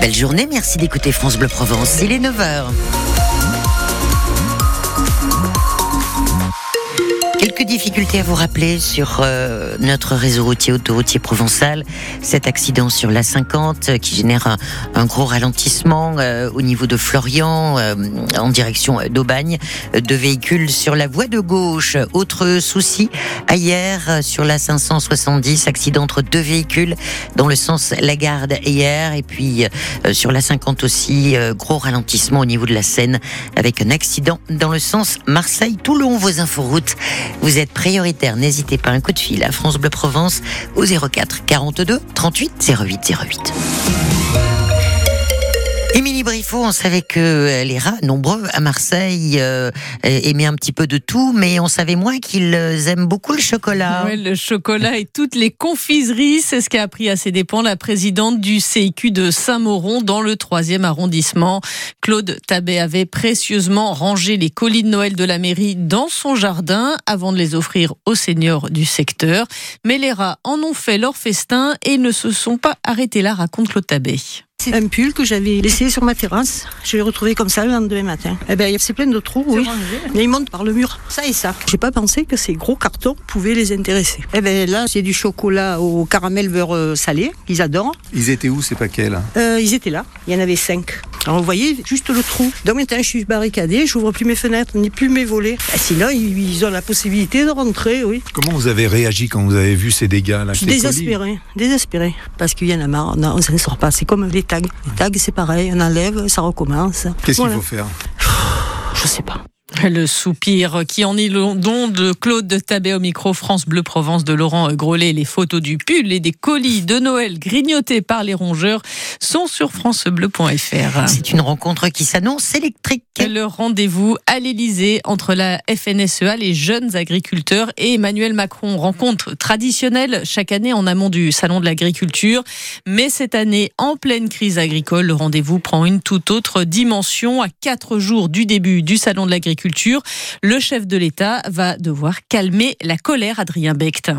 Belle journée, merci d'écouter France Bleu Provence. Il est 9h. Quelques difficultés à vous rappeler sur euh, notre réseau routier autoroutier provençal. Cet accident sur la 50 euh, qui génère un, gros ralentissement euh, au niveau de Florian en direction d'Aubagne. Deux véhicules sur la voie de gauche. Autre souci, hier sur la 570, accident entre deux véhicules dans le sens Lagarde hier. Et puis sur la 50 aussi, gros ralentissement au niveau de la Seine avec un accident dans le sens Marseille-Toulon. Vos inforoutes, vous êtes prioritaire. N'hésitez pas un coup de fil à France Bleu Provence au 04 42 38 08 08. Émilie Briffaut, on savait que euh, les rats, nombreux à Marseille, euh, aimaient un petit peu de tout, mais on savait moins qu'ils aiment beaucoup le chocolat. Ouais, le chocolat et toutes les confiseries, c'est ce qu'a appris à ses dépens la présidente du CIQ de Saint-Mauron dans le 3e arrondissement. Claude Tabet avait précieusement rangé les colis de Noël de la mairie dans son jardin avant de les offrir aux seniors du secteur. Mais les rats en ont fait leur festin et ne se sont pas arrêtés là, raconte Claude Tabet. C'est un pull que j'avais laissé sur ma terrasse. Je l'ai retrouvé comme ça le lendemain matin. Eh ben, c'est plein de trous, oui. Mais ils montent par le mur. Ça et ça. J'ai pas pensé que ces gros cartons pouvaient les intéresser. Eh ben, là, c'est du chocolat au caramel beurre euh, salé. Ils adorent. Ils étaient où ces paquets là? Euh, ils étaient là. Il y en avait cinq. Alors, vous voyez, juste le trou. Donc maintenant, je suis barricadée. J'ouvre plus mes fenêtres, ni plus mes volets. Ben, sinon, ils ont la possibilité de rentrer, oui. Comment vous avez réagi quand vous avez vu ces dégâts là Je suis désespérée, désespérée. Parce qu'il y en a marre, non, on s'en sort pas. C'est comme les tags. Les tags, c'est pareil, on enlève, ça recommence. Qu'est-ce Voilà. qu'il faut faire? Je sais pas. Le soupir qui en est le don de Claude Tabet au micro France Bleu Provence de Laurent Grolet. Les photos du pull et des colis de Noël grignotés par les rongeurs sont sur francebleu.fr. C'est une rencontre qui s'annonce électrique. Le rendez-vous à l'Elysée entre la FNSEA, les jeunes agriculteurs et Emmanuel Macron. Rencontre traditionnelle chaque année en amont du Salon de l'agriculture. Mais cette année, en pleine crise agricole, le rendez-vous prend une toute autre dimension. À quatre jours du début du Salon de l'agriculture, le chef de l'État va devoir calmer la colère, Adrien Becht.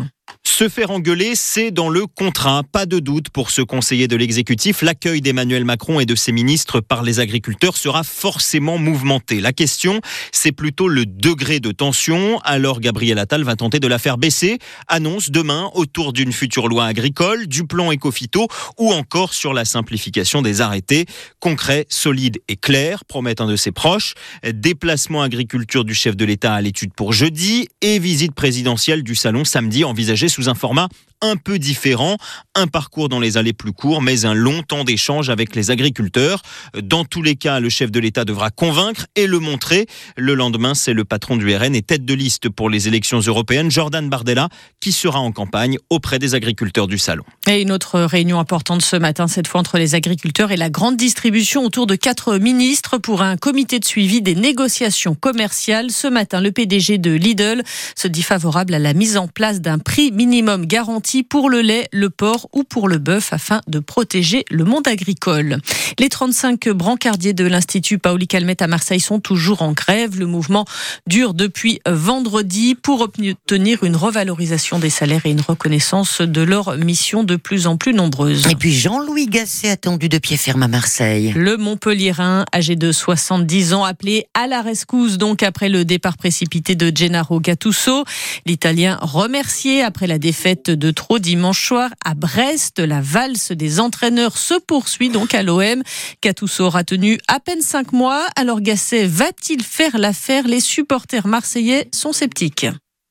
Se faire engueuler, c'est dans le contrat. Pas de doute pour ce conseiller de l'exécutif. L'accueil d'Emmanuel Macron et de ses ministres par les agriculteurs sera forcément mouvementé. La question, c'est plutôt le degré de tension. Alors Gabriel Attal va tenter de la faire baisser. Annonce demain autour d'une future loi agricole, du plan éco-phyto ou encore sur la simplification des arrêtés. Concret, solide et clair, promet un de ses proches. Déplacement agriculture du chef de l'État à l'étude pour jeudi et visite présidentielle du salon samedi envisagée sous un format un peu différent, un parcours dans les allées plus courts, mais un long temps d'échange avec les agriculteurs. Dans tous les cas, le chef de l'État devra convaincre et le montrer. Le lendemain, c'est le patron du RN et tête de liste pour les élections européennes, Jordan Bardella, qui sera en campagne auprès des agriculteurs du salon. Et une autre réunion importante ce matin, cette fois entre les agriculteurs et la grande distribution autour de quatre ministres pour un comité de suivi des négociations commerciales. Ce matin, le PDG de Lidl se dit favorable à la mise en place d'un prix minimum garanti pour le lait, le porc ou pour le bœuf afin de protéger le monde agricole. Les 35 brancardiers de l'Institut Paoli Calmette à Marseille sont toujours en grève. Le mouvement dure depuis vendredi pour obtenir une revalorisation des salaires et une reconnaissance de leur mission de plus en plus nombreuse. Et puis Jean-Louis Gasset attendu de pied ferme à Marseille. Le Montpellierin, âgé de 70 ans, appelé à la rescousse donc après le départ précipité de Gennaro Gattuso. L'Italien remercié après la défaite de trop dimanche soir à Brest. La valse des entraîneurs se poursuit donc à l'OM. Gattuso aura tenu à peine cinq mois. Alors Gasset va-t-il faire l'affaire? Les supporters marseillais sont sceptiques.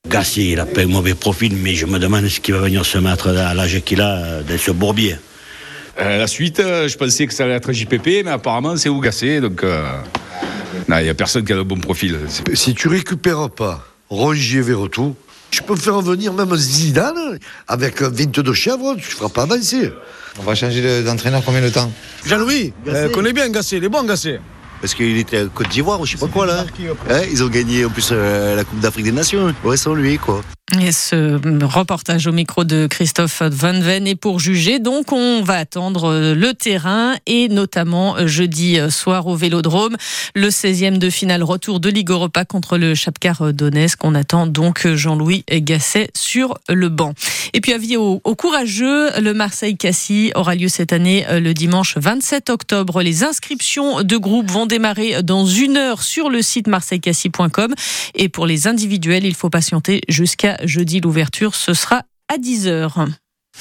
Gassi, il a pas un mauvais profil, mais je me demande ce qu'il va venir se mettre à l'âge qu'il a euh, dans ce bourbier. Euh, la suite, euh, je pensais que ça allait être JPP, mais apparemment c'est Ougassé, donc euh, il n'y a personne qui a le bon profil. Si tu récupères pas Rongier Verretou, tu peux faire venir même Zidane avec 22 chèvres, tu ne feras pas avancer. On va changer de- d'entraîneur combien de temps Jean-Louis, euh, connais bien Gassé, il est bon Gassé. Parce qu'il était à Côte d'Ivoire ou je sais pas quoi là. Hein, ils ont gagné en plus euh, la Coupe d'Afrique des Nations. Ouais, sans lui quoi. Et ce reportage au micro de Christophe Van Ven est pour juger. Donc, on va attendre le terrain et notamment jeudi soir au Vélodrome, le 16e de finale retour de Ligue Europa contre le Chapcar Donetsk. On attend donc Jean-Louis Gasset sur le banc. Et puis, avis aux, courageux, le Marseille-Cassis aura lieu cette année le dimanche 27 octobre. Les inscriptions de groupe vont démarrer dans une heure sur le site marseillecassis.com. Et pour les individuels, il faut patienter jusqu'à jeudi. L'ouverture, ce sera à 10h.